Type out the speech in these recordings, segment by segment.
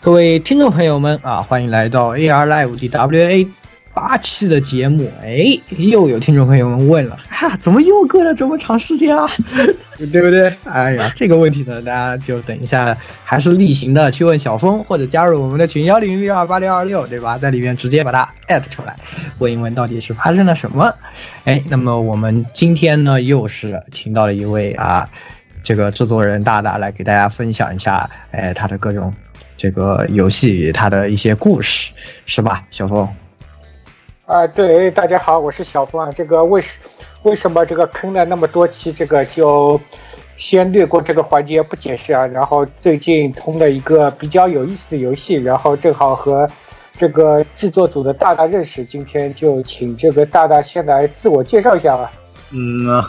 各位听众朋友们啊，欢迎来到 AR Live DWA 八期的节目。哎，又有听众朋友们问了，哈，怎么又隔了这么长时间啊？对不对？哎呀，这个问题呢，大家就等一下，还是例行的去问小峰，或者加入我们的群幺零六二八六二六，对吧？在里面直接把它艾特出来，问一问到底是发生了什么。哎，那么我们今天呢，又是请到了一位啊，这个制作人大大来给大家分享一下，哎，他的各种。这个游戏他的一些故事，是吧，小峰？啊，对，大家好，我是小峰啊。这个为什为什么这个坑了那么多期？这个就先略过这个环节不解释啊。然后最近通了一个比较有意思的游戏，然后正好和这个制作组的大大认识，今天就请这个大大先来自我介绍一下吧。嗯。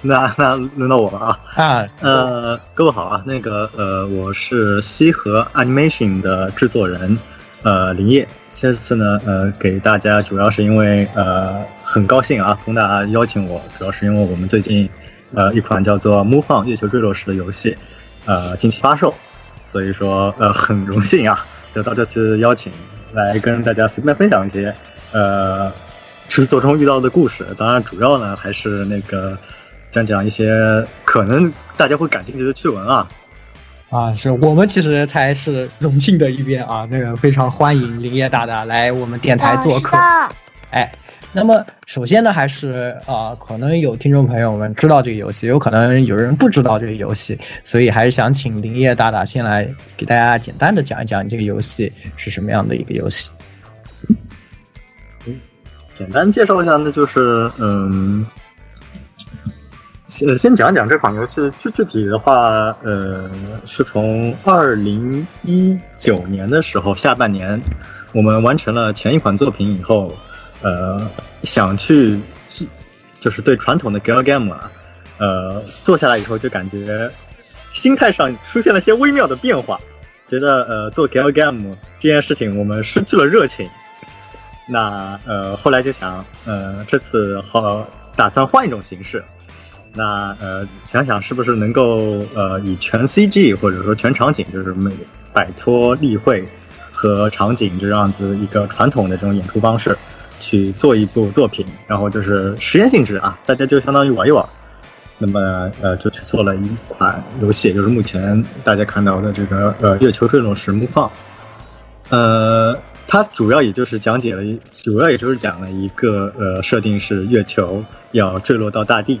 那那轮到我了啊！啊，呃，各位好啊，那个呃，我是西河 Animation 的制作人，呃，林业。这次呢，呃，给大家主要是因为呃，很高兴啊，冯大邀请我，主要是因为我们最近呃一款叫做《Move On 月球坠落时》的游戏，呃，近期发售，所以说呃很荣幸啊，得到这次邀请来跟大家随便分享一些呃制作中遇到的故事。当然，主要呢还是那个。讲讲一些可能大家会感兴趣的趣闻啊，啊，是我们其实才是荣幸的一边啊，那个非常欢迎林业大大来我们电台做客。哎，那么首先呢，还是啊，可能有听众朋友们知道这个游戏，有可能有人不知道这个游戏，所以还是想请林业大大先来给大家简单的讲一讲这个游戏是什么样的一个游戏。嗯，简单介绍一下，那就是嗯。先先讲讲这款游戏具具体的话，呃，是从二零一九年的时候下半年，我们完成了前一款作品以后，呃，想去就是对传统的 gal game 啊，呃，做下来以后就感觉心态上出现了些微妙的变化，觉得呃做 gal game 这件事情我们失去了热情，那呃后来就想，呃这次好打算换一种形式。那呃，想想是不是能够呃，以全 CG 或者说全场景，就是每摆脱例会和场景这样子一个传统的这种演出方式，去做一部作品，然后就是实验性质啊，大家就相当于玩一玩。那么呃，就去做了一款游戏，就是目前大家看到的这个呃《月球坠落时》木放。呃，它主要也就是讲解了，主要也就是讲了一个呃设定是月球要坠落到大地。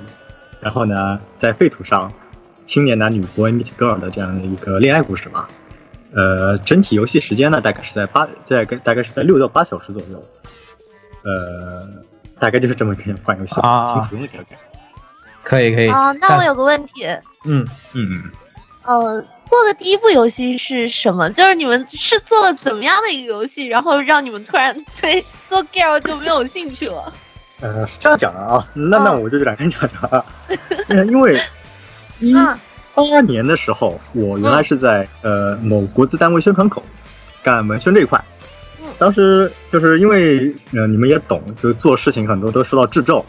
然后呢，在废土上，青年男女 boy meet girl 的这样的一个恋爱故事吧。呃，整体游戏时间呢，大概是在八，在大概是在六到八小时左右。呃，大概就是这么个款游戏啊。可以可以。啊，那我有个问题。嗯嗯嗯。呃，做的第一部游戏是什么？就是你们是做了怎么样的一个游戏，然后让你们突然对做 girl 就没有兴趣了？呃，是这样讲的啊，那那我就来跟你讲讲啊，因为 一八年的时候，我原来是在呃某国资单位宣传口干文宣这一块，当时就是因为呃你们也懂，就做事情很多都受到制咒，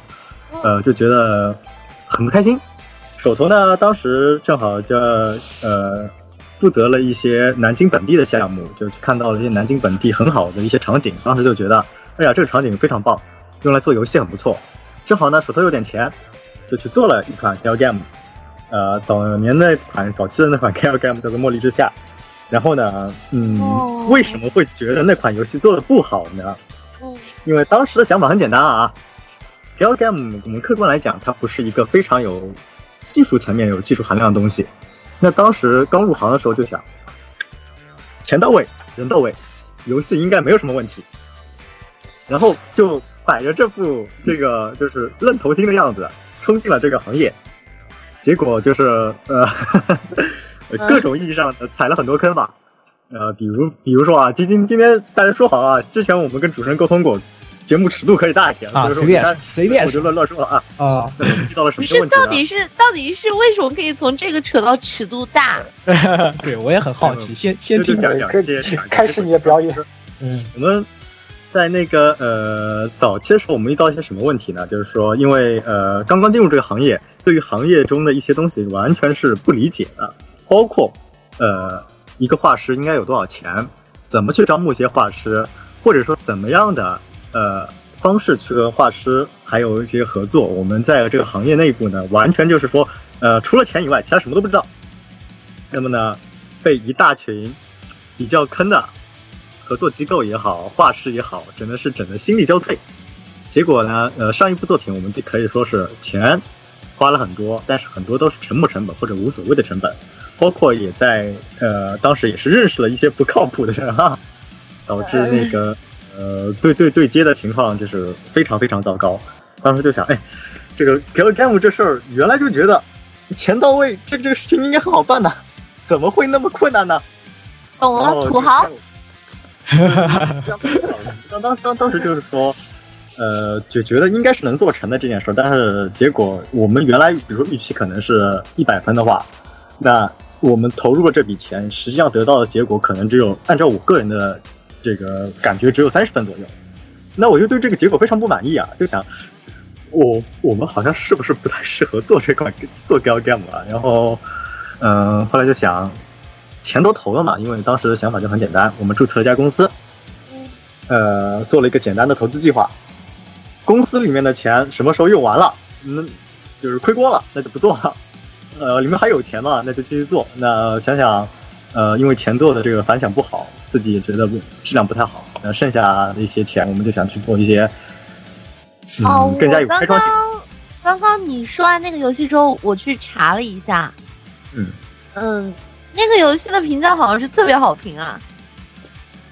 呃就觉得很不开心，手头呢当时正好就呃负责了一些南京本地的项目，就看到了一些南京本地很好的一些场景，当时就觉得，哎呀这个场景非常棒。用来做游戏很不错，正好呢手头有点钱，就去做了一款 gal game，呃早年那款早期的那款 gal game 叫做《茉莉之夏》，然后呢，嗯，为什么会觉得那款游戏做的不好呢？因为当时的想法很简单啊，gal game 我们客观来讲，它不是一个非常有技术层面有技术含量的东西。那当时刚入行的时候就想，钱到位，人到位，游戏应该没有什么问题，然后就。摆着这副这个就是愣头青的样子，冲进了这个行业，结果就是呃，各种意义上踩了很多坑吧。呃，比如比如说啊，今今今天大家说好啊，之前我们跟主持人沟通过，节目尺度可以大一点啊，随便随便，我就乱乱说了啊啊，遇到了什么问题？是到底是到底是为什么可以从这个扯到尺度大？对我也很好奇，先先听讲讲，开始你的表演。嗯，我们。在那个呃早期的时候，我们遇到一些什么问题呢？就是说，因为呃刚刚进入这个行业，对于行业中的一些东西完全是不理解的，包括呃一个画师应该有多少钱，怎么去招募一些画师，或者说怎么样的呃方式去和画师还有一些合作。我们在这个行业内部呢，完全就是说呃除了钱以外，其他什么都不知道。那么呢，被一大群比较坑的。合作机构也好，画师也好，真的是整的心力交瘁。结果呢，呃，上一部作品我们就可以说是钱花了很多，但是很多都是沉没成本或者无所谓的成本，包括也在呃当时也是认识了一些不靠谱的人哈，导致那个呃对对对接的情况就是非常非常糟糕。当时就想，哎，这个给了 game 这事儿，原来就觉得钱到位，这这个事情应该很好办的，怎么会那么困难呢？懂了，土豪。哈哈哈当当当当时就是说，呃，就觉得应该是能做成的这件事，但是结果我们原来比如说预期可能是一百分的话，那我们投入了这笔钱，实际上得到的结果可能只有按照我个人的这个感觉只有三十分左右，那我就对这个结果非常不满意啊，就想我我们好像是不是不太适合做这款做 gal game 啊？然后嗯，后来就想。钱都投了嘛，因为当时的想法就很简单，我们注册了一家公司，呃，做了一个简单的投资计划。公司里面的钱什么时候用完了，那就是亏光了，那就不做了。呃，里面还有钱嘛，那就继续做。那想想，呃，因为前做的这个反响不好，自己也觉得质量不太好，那剩下的一些钱，我们就想去做一些，嗯，更加有开创性。刚刚你说完那个游戏之后，我去查了一下，嗯嗯。那个游戏的评价好像是特别好评啊，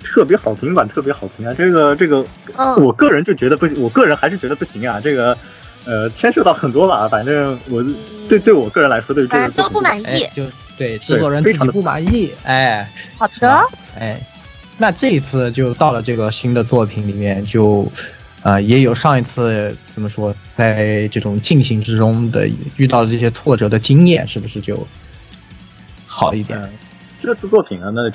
特别好评版特别好评啊！这个这个，嗯，我个人就觉得不行，我个人还是觉得不行啊。这个，呃，牵涉到很多吧，反正我对对我个人来说，对这个都不满意，就对制作人非常的不满意。哎，好的，哎，那这一次就到了这个新的作品里面，就呃也有上一次怎么说，在这种进行之中的遇到的这些挫折的经验，是不是就？好一点。这次作品呢，那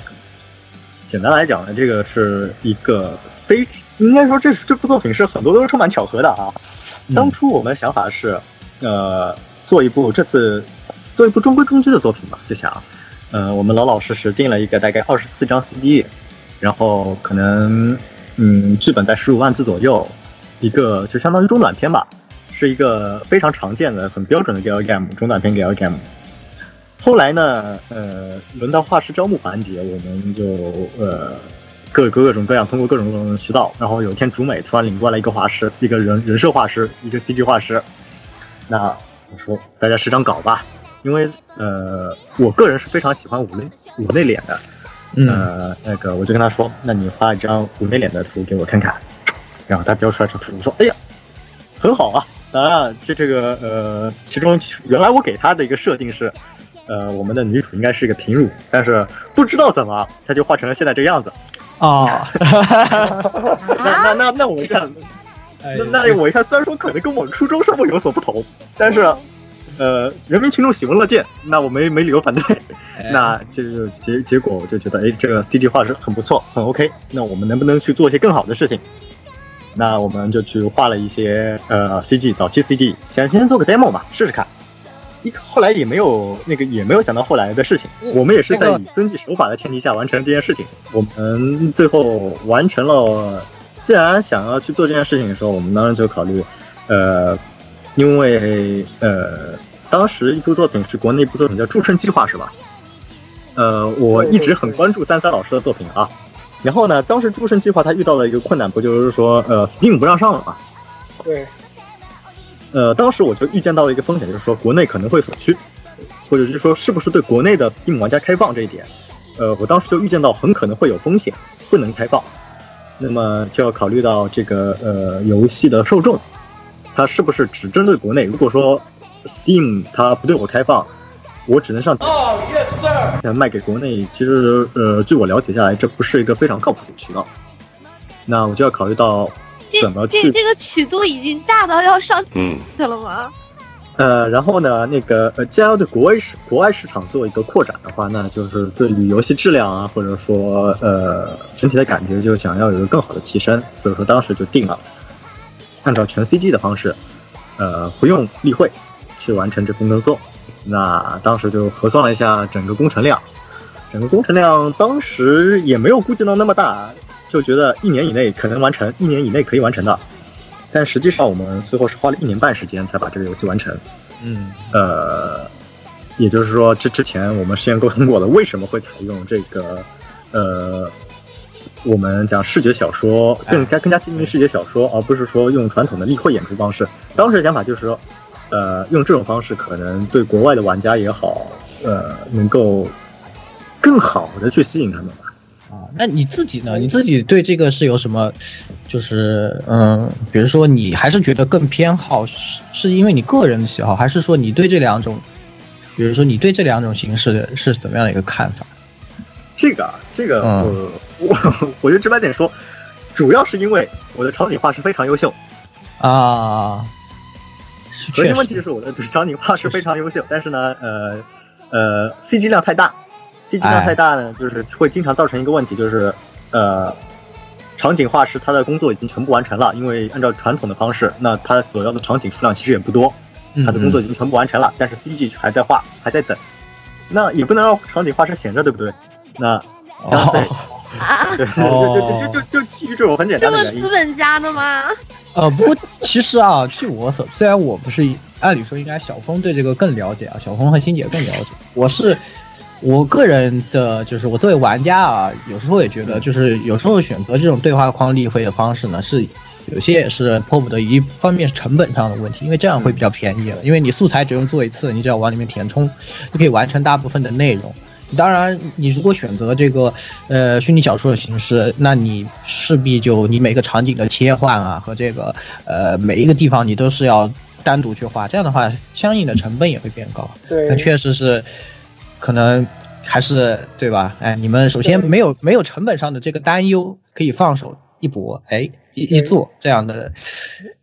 简单来讲呢，这个是一个非应该说这这部作品是很多都是充满巧合的啊。当初我们的想法是，呃，做一部这次做一部中规中矩的作品吧，就想，呃，我们老老实实定了一个大概二十四张 CD，然后可能嗯剧本在十五万字左右，一个就相当于中短篇吧，是一个非常常见的很标准的 gal game 中短篇 gal game。后来呢，呃，轮到画师招募环节，我们就呃各各各种各样通过各种各种渠道，然后有一天竹美突然领过来一个画师，一个人人设画师，一个 CG 画师。那我说大家试张稿吧，因为呃我个人是非常喜欢五内五内脸的，呃那个我就跟他说，那你画一张五内脸的图给我看看，然后他交出来这图，我说哎呀很好啊，当然这这个呃其中原来我给他的一个设定是。呃，我们的女主应该是一个平乳，但是不知道怎么，她就画成了现在这个样子。哦，那那那那我一看，那那我一看，虽然说可能跟我初中生活有所不同，但是，呃，人民群众喜闻乐见，那我没没理由反对。那这个结结果，我就觉得，哎，这个 CG 画是很不错，很 OK。那我们能不能去做一些更好的事情？那我们就去画了一些呃 CG，早期 CG，先先做个 demo 吧，试试看。后来也没有那个，也没有想到后来的事情。我们也是在以遵纪守法的前提下完成这件事情。我们最后完成了。既然想要去做这件事情的时候，我们当然就考虑，呃，因为呃，当时一部作品是国内一部作品叫《筑圣计划》，是吧？呃，我一直很关注三三老师的作品啊。然后呢，当时《筑圣计划》他遇到了一个困难，不就是说，呃，Steam 不让上了嘛？对。呃，当时我就预见到了一个风险，就是说国内可能会锁区，或者是说是不是对国内的 Steam 玩家开放这一点，呃，我当时就预见到很可能会有风险，不能开放。那么就要考虑到这个呃游戏的受众，它是不是只针对国内？如果说 Steam 它不对我开放，我只能上哦，Yes sir，卖给国内。其实呃，据我了解下来，这不是一个非常靠谱的渠道。那我就要考虑到。怎么去？这个尺度已经大到要上嗯去了吗？呃，然后呢，那个呃，既然要对国外市国外市场做一个扩展的话，那就是对于游戏质量啊，或者说呃整体的感觉，就想要有一个更好的提升，所以说当时就定了，按照全 CG 的方式，呃，不用例会去完成这份工作。那当时就核算了一下整个工程量，整个工程量当时也没有估计到那么大，就觉得一年以内可能完成，一年以内可以完成的。但实际上，我们最后是花了一年半时间才把这个游戏完成。嗯，呃，也就是说，之之前我们事先沟通过了，为什么会采用这个，呃，我们讲视觉小说，更加更加接近视觉小说，而不是说用传统的立绘演出方式。当时的想法就是说，呃，用这种方式可能对国外的玩家也好，呃，能够更好的去吸引他们吧。啊，那你自己呢？你自己对这个是有什么？就是嗯，比如说你还是觉得更偏好是是因为你个人的喜好，还是说你对这两种，比如说你对这两种形式是怎么样的一个看法？这个啊，这个我我 我就直白点说，主要是因为我的场景画是非常优秀啊。核心问题就是我的场景画是非常优秀，但是呢，呃呃，CG 量太大，CG 量太大呢，就是会经常造成一个问题，就是呃。场景画师他的工作已经全部完成了，因为按照传统的方式，那他所要的场景数量其实也不多，他的工作已经全部完成了，但是 CG 还在画，还在等，那也不能让场景画师闲着，对不对？那 对，对，就就就就就基于这种很简单的原因。资本家的吗？呃，不过其实啊，据我所，虽然我不是，按理说应该小峰对这个更了解啊，小峰和欣姐更了解，我是。我个人的就是我作为玩家啊，有时候也觉得，就是有时候选择这种对话框例会的方式呢，是有些也是迫不得已。一方面是成本上的问题，因为这样会比较便宜了，因为你素材只用做一次，你只要往里面填充，就可以完成大部分的内容。当然，你如果选择这个呃虚拟小说的形式，那你势必就你每个场景的切换啊和这个呃每一个地方你都是要单独去画，这样的话相应的成本也会变高。对，确实是。可能还是对吧？哎，你们首先没有没有成本上的这个担忧，可以放手一搏，哎，一一做这样的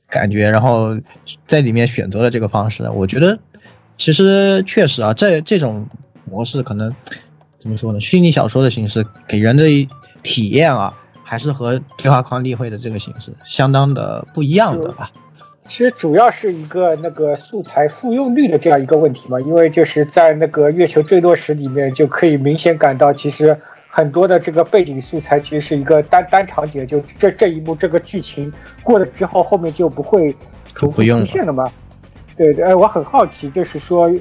感觉，然后在里面选择了这个方式。我觉得其实确实啊，这这种模式可能怎么说呢？虚拟小说的形式给人的体验啊，还是和对话框例会的这个形式相当的不一样的吧。其实主要是一个那个素材复用率的这样一个问题嘛，因为就是在那个月球坠落时里面就可以明显感到，其实很多的这个背景素材其实是一个单单场景，就这这一幕这个剧情过了之后，后面就不会重复出现了嘛。对对，我很好奇，就是说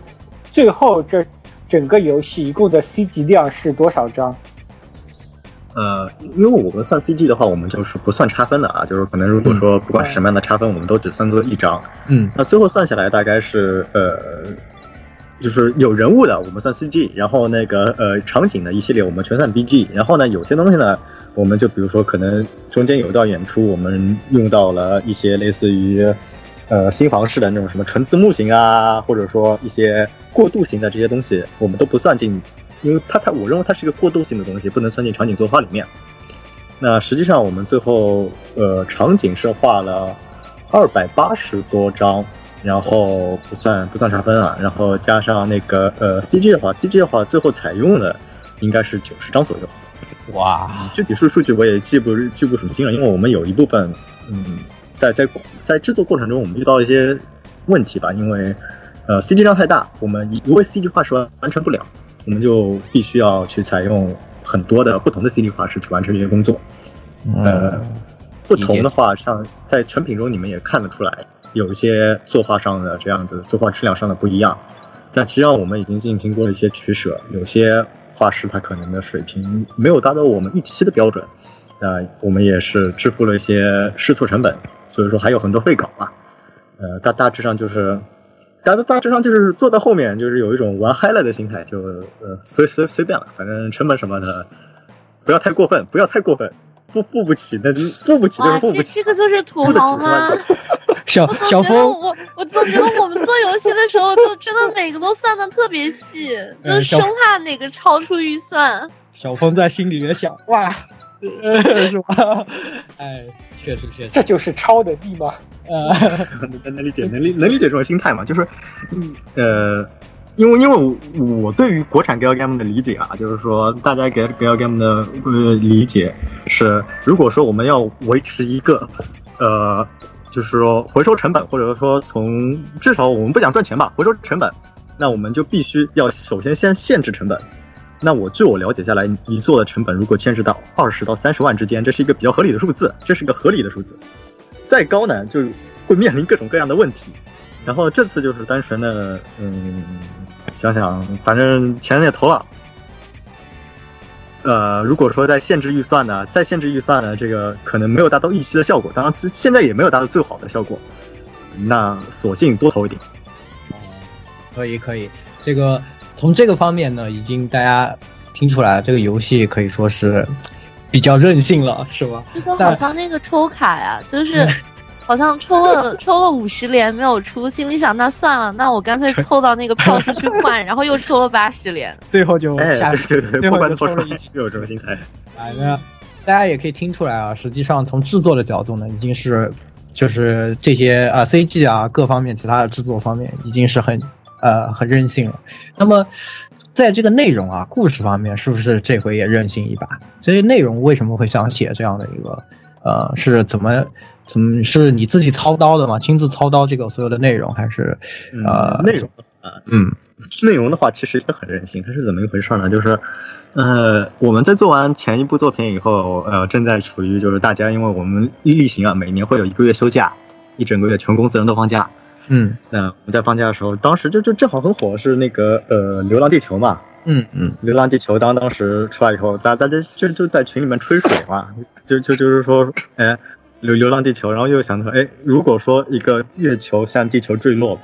最后这整个游戏一共的 C 级量是多少张？呃，因为我们算 CG 的话，我们就是不算差分的啊，就是可能如果说不管是什么样的差分，我们都只算作一张。嗯，那最后算下来大概是呃，就是有人物的我们算 CG，然后那个呃场景的一系列我们全算 BG，然后呢有些东西呢，我们就比如说可能中间有一段演出，我们用到了一些类似于呃新房式的那种什么纯字幕型啊，或者说一些过渡型的这些东西，我们都不算进。因为它它，我认为它是一个过渡性的东西，不能算进场景作画里面。那实际上我们最后呃场景是画了二百八十多张，然后不算不算差分啊，然后加上那个呃 CG 的话，CG 的话最后采用的应该是九十张左右。哇，具体数数据我也记不记不很清了，因为我们有一部分嗯在在在制作过程中我们遇到一些问题吧，因为呃 CG 量太大，我们一位 CG 画是完完成不了。我们就必须要去采用很多的不同的 CD 画师去完成这些工作。呃，不同的话，像在成品中你们也看得出来，有一些作画上的这样子作画质量上的不一样。但实际上我们已经进行过一些取舍，有些画师他可能的水平没有达到我们预期的标准，那我们也是支付了一些试错成本，所以说还有很多废稿啊。呃，大大致上就是。大大致上就是做到后面，就是有一种玩嗨了的心态，就呃随随随便了，反正成本什么的不要太过分，不要太过分，付付不起那就付不起就是付不起。这个就是土豪吗？小小峰，我我总觉得我们做游戏的时候，就真的每个都算的特别细，就生怕哪个超出预算。小峰在心里面想，哇，是吧？哎，确实确实，这就是超能力吗？呃，能 能理解，能理能理解这种心态嘛？就是，呃，因为因为我对于国产 gal game 的理解啊，就是说大家给 gal game 的呃理解是，如果说我们要维持一个，呃，就是说回收成本，或者说从至少我们不讲赚钱吧，回收成本，那我们就必须要首先先限制成本。那我据我了解下来，一做的成本如果牵涉到二十到三十万之间，这是一个比较合理的数字，这是一个合理的数字。再高呢，就会面临各种各样的问题。然后这次就是单纯的，嗯，想想，反正钱也投了。呃，如果说在限制预算呢，在限制预算呢，这个可能没有达到预期的效果，当然现在也没有达到最好的效果。那索性多投一点。可以可以，这个。从这个方面呢，已经大家听出来，这个游戏可以说是比较任性了，是吧？这个好像那个抽卡呀，就是好像抽了抽了五十连没有出，心里想那算了，那我干脆凑到那个票去换，然后又抽了八十连，最后就下对对，最后就抽了一局，有这种心态。啊，那大家也可以听出来啊，实际上从制作的角度呢，已经是就是这些啊 CG 啊各方面其他的制作方面已经是很。呃，很任性了。那么，在这个内容啊，故事方面，是不是这回也任性一把？所以内容为什么会想写这样的一个？呃，是怎么怎么是你自己操刀的吗？亲自操刀这个所有的内容，还是呃内容？嗯，内容的话其实也很任性。它是怎么一回事呢？就是呃，我们在做完前一部作品以后，呃，正在处于就是大家因为我们例行啊，每年会有一个月休假，一整个月全公司人都放假。嗯，那我们在放假的时候，当时就就正好很火，是那个呃《流浪地球》嘛。嗯嗯，《流浪地球》当当时出来以后，大大家就就在群里面吹水嘛，就就就是说，哎，《流流浪地球》，然后又想到，哎，如果说一个月球向地球坠落，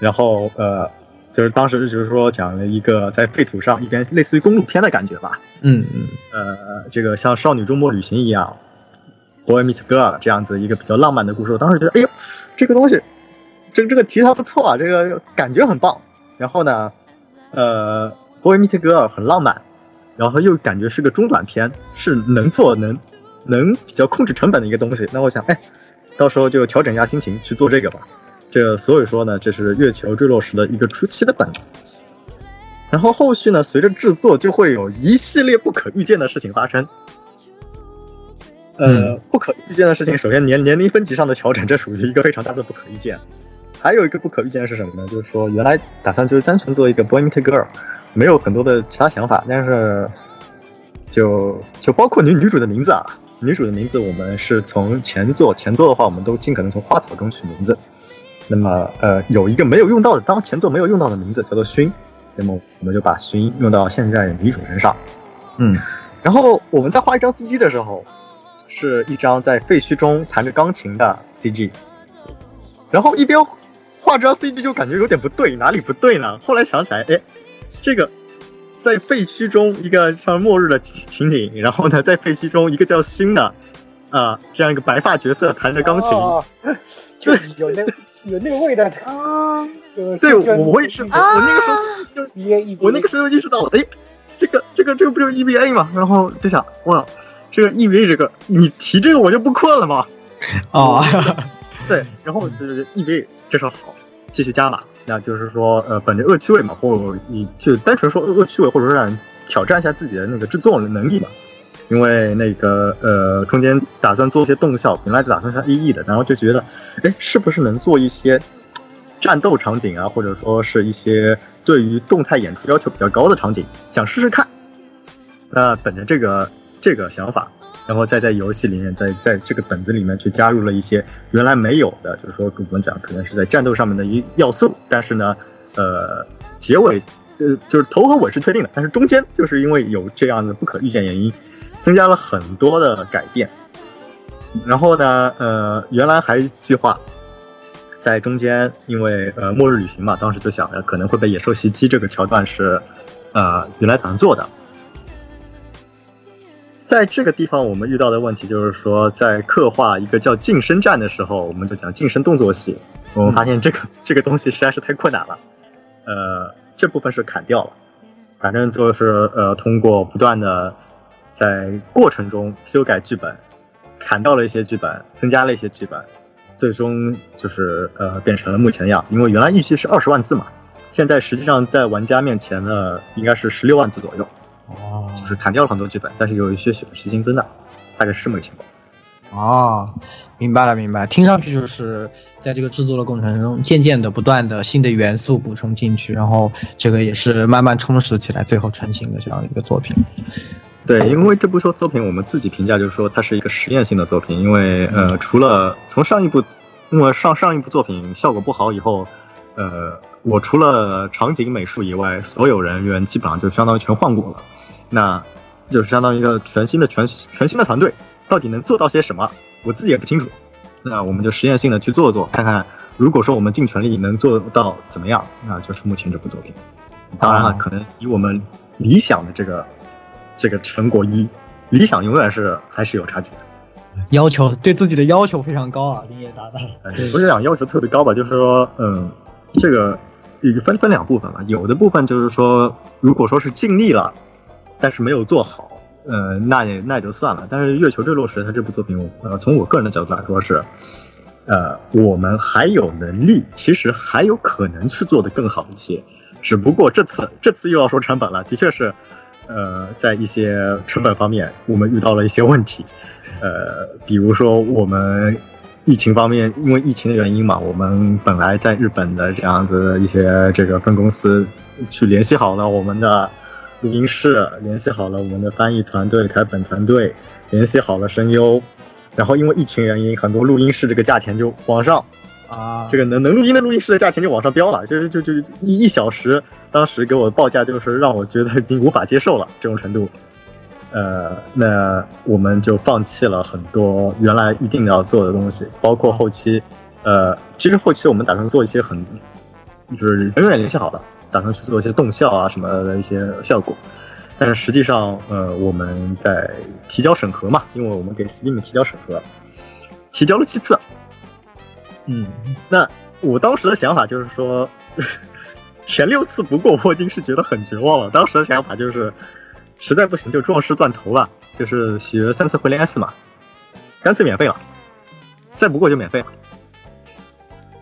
然后呃，就是当时就是说讲了一个在废土上一边类似于公路片的感觉吧。嗯嗯，呃，这个像《少女周末旅行》一样，《Boy Meet Girl》这样子一个比较浪漫的故事，我当时觉得，哎呦，这个东西。这个这个题材不错啊，这个感觉很棒。然后呢，呃，《Boy Meet Girl》很浪漫，然后又感觉是个中短片，是能做能能比较控制成本的一个东西。那我想，哎，到时候就调整一下心情去做这个吧。这所以说呢，这是月球坠落时的一个初期的本子。然后后续呢，随着制作就会有一系列不可预见的事情发生。呃，不可预见的事情，首先年年龄分级上的调整，这属于一个非常大的不可预见。还有一个不可预见的是什么呢？就是说，原来打算就是单纯做一个 boy meet girl，没有很多的其他想法。但是，就就包括女女主的名字啊，女主的名字我们是从前作前作的话，我们都尽可能从花草中取名字。那么，呃，有一个没有用到的，当前作没有用到的名字叫做薰，那么我们就把薰用到现在女主身上。嗯，然后我们在画一张 CG 的时候，是一张在废墟中弹着钢琴的 CG，然后一边。画这张 CG 就感觉有点不对，哪里不对呢？后来想起来，哎，这个在废墟中一个像末日的情景，然后呢，在废墟中一个叫勋的啊，这样一个白发角色弹着钢琴，对，有那有那个味道啊。对，我也是，我那个时候就我那个时候意识到，哎，这个这个这个不就是 EVA 嘛？然后就想，哇，这个 EVA 这个你提这个我就不困了吗？啊，对，然后就是 EVA。这事好，继续加码。那就是说，呃，本着恶趣味嘛，或你就单纯说恶趣味，或者说让挑战一下自己的那个制作能力嘛。因为那个呃，中间打算做一些动效，本来打算上 EE 的，然后就觉得，哎，是不是能做一些战斗场景啊，或者说是一些对于动态演出要求比较高的场景，想试试看。那本着这个这个想法。然后再在游戏里面，在在这个本子里面去加入了一些原来没有的，就是说我们讲可能是在战斗上面的一要素，但是呢，呃，结尾呃就是头和尾是确定的，但是中间就是因为有这样的不可预见原因，增加了很多的改变。然后呢，呃，原来还计划在中间，因为呃末日旅行嘛，当时就想着可能会被野兽袭击，这个桥段是呃原来打算做的。在这个地方，我们遇到的问题就是说，在刻画一个叫近身战的时候，我们就讲近身动作戏。我们发现这个这个东西实在是太困难了，呃，这部分是砍掉了。反正就是呃，通过不断的在过程中修改剧本，砍掉了一些剧本，增加了一些剧本，最终就是呃变成了目前的样子。因为原来预计是二十万字嘛，现在实际上在玩家面前呢应该是十六万字左右。哦，就是砍掉了很多剧本，但是有一些血是新增的，大概是这么个情况。哦，明白了，明白。听上去就是在这个制作的过程中，渐渐的、不断的新的元素补充进去，然后这个也是慢慢充实起来，最后成型的这样一个作品。对，因为这部说作品，我们自己评价就是说它是一个实验性的作品，因为呃，除了从上一部，因为上上一部作品效果不好以后，呃，我除了场景美术以外，所有人员基本上就相当于全换过了，那就是相当于一个全新的全全新的团队。到底能做到些什么？我自己也不清楚。那我们就实验性的去做做，看看如果说我们尽全力能做到怎么样，那就是目前这部作品。当然了，可能以我们理想的这个这个成果一，理想永远是还是有差距的。要求对自己的要求非常高啊，林业大大。不是讲要求特别高吧，就是说，嗯，这个分分两部分嘛。有的部分就是说，如果说是尽力了，但是没有做好。呃，那也那也就算了。但是《月球坠落时》它这部作品，呃，从我个人的角度来说是，呃，我们还有能力，其实还有可能去做的更好一些。只不过这次这次又要说成本了，的确是，呃，在一些成本方面，我们遇到了一些问题。呃，比如说我们疫情方面，因为疫情的原因嘛，我们本来在日本的这样子一些这个分公司去联系好了我们的。录音室联系好了我们的翻译团队、台本团队，联系好了声优，然后因为疫情原因，很多录音室这个价钱就往上。啊，这个能能录音的录音室的价钱就往上飙了，就是就就一一小时，当时给我报价就是让我觉得已经无法接受了这种程度，呃，那我们就放弃了很多原来一定要做的东西，包括后期，呃，其实后期我们打算做一些很，就是远远联系好了。打算去做一些动效啊什么的一些效果，但是实际上，呃，我们在提交审核嘛，因为我们给 Steam 提交审核，提交了七次，嗯，那我当时的想法就是说，前六次不过，我已经是觉得很绝望了。当时的想法就是，实在不行就壮士断头了，就是学三次回连 S 嘛，干脆免费了，再不过就免费了。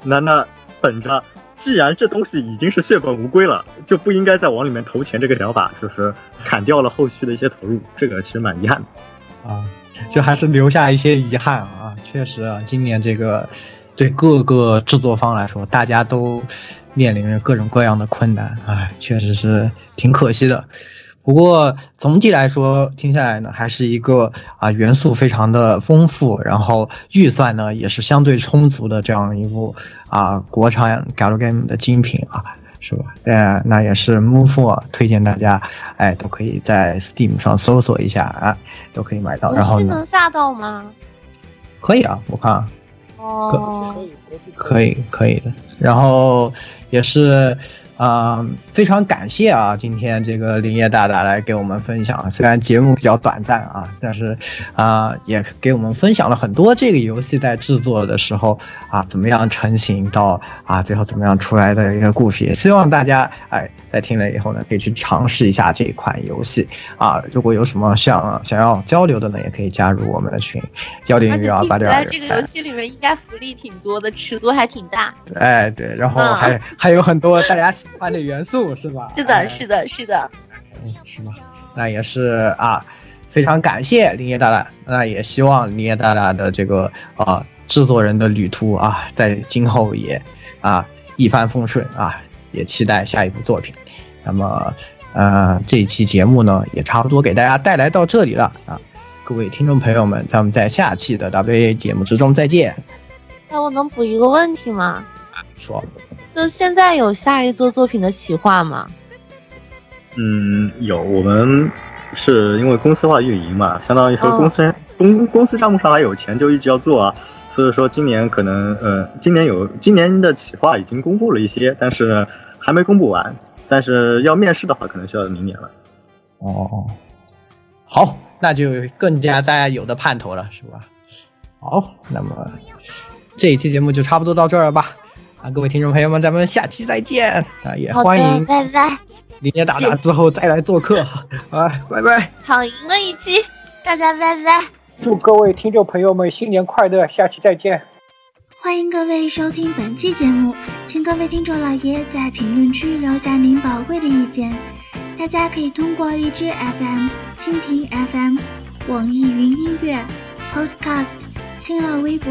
那那本着。既然这东西已经是血本无归了，就不应该再往里面投钱。这个想法就是砍掉了后续的一些投入，这个其实蛮遗憾的啊，就还是留下一些遗憾啊。确实啊，今年这个对各个制作方来说，大家都面临着各种各样的困难，哎，确实是挺可惜的。不过总体来说，听下来呢，还是一个啊元素非常的丰富，然后预算呢也是相对充足的这样一部啊国产 galgame 的精品啊，是吧？呃，那也是 move 推荐大家，哎，都可以在 Steam 上搜索一下啊，都可以买到。然后能下到吗？可以啊，我看。哦，可以，可以的。然后也是。啊，非常感谢啊！今天这个林业大大来给我们分享，虽然节目比较短暂啊，但是啊，也给我们分享了很多这个游戏在制作的时候啊，怎么样成型到啊最后怎么样出来的一个故事。也希望大家哎在听了以后呢，可以去尝试一下这款游戏啊。如果有什么想想要交流的呢，也可以加入我们的群幺零六二八点二。这个游戏里面应该福利挺多的，尺度还挺大。哎，对，然后还还有很多大家。欢的元素是吧？是的，是的，是的。嗯，是吗？那也是啊，非常感谢林业大大。那也希望林业大大的这个啊制作人的旅途啊，在今后也啊一帆风顺啊，也期待下一部作品。那么呃，这一期节目呢，也差不多给大家带来到这里了啊，各位听众朋友们，咱们在下期的 WA 节目之中再见。那我能补一个问题吗？说。就现在有下一座作品的企划吗？嗯，有。我们是因为公司化运营嘛，相当于说公司公公司账目上还有钱，就一直要做啊。所以说今年可能呃，今年有今年的企划已经公布了一些，但是还没公布完。但是要面试的话，可能需要明年了。哦，好，那就更加大家有的盼头了，是吧？好，那么这一期节目就差不多到这儿了吧。啊，各位听众朋友们，咱们下期再见啊！也欢迎拜拜，林爷大大之后再来做客 啊！拜拜，好赢了一期，大家拜拜。祝各位听众朋友们新年快乐，下期再见。欢迎各位收听本期节目，请各位听众老爷在评论区留下您宝贵的意见。大家可以通过荔枝 FM、蜻蜓 FM、网易云音乐、Podcast、新浪微博、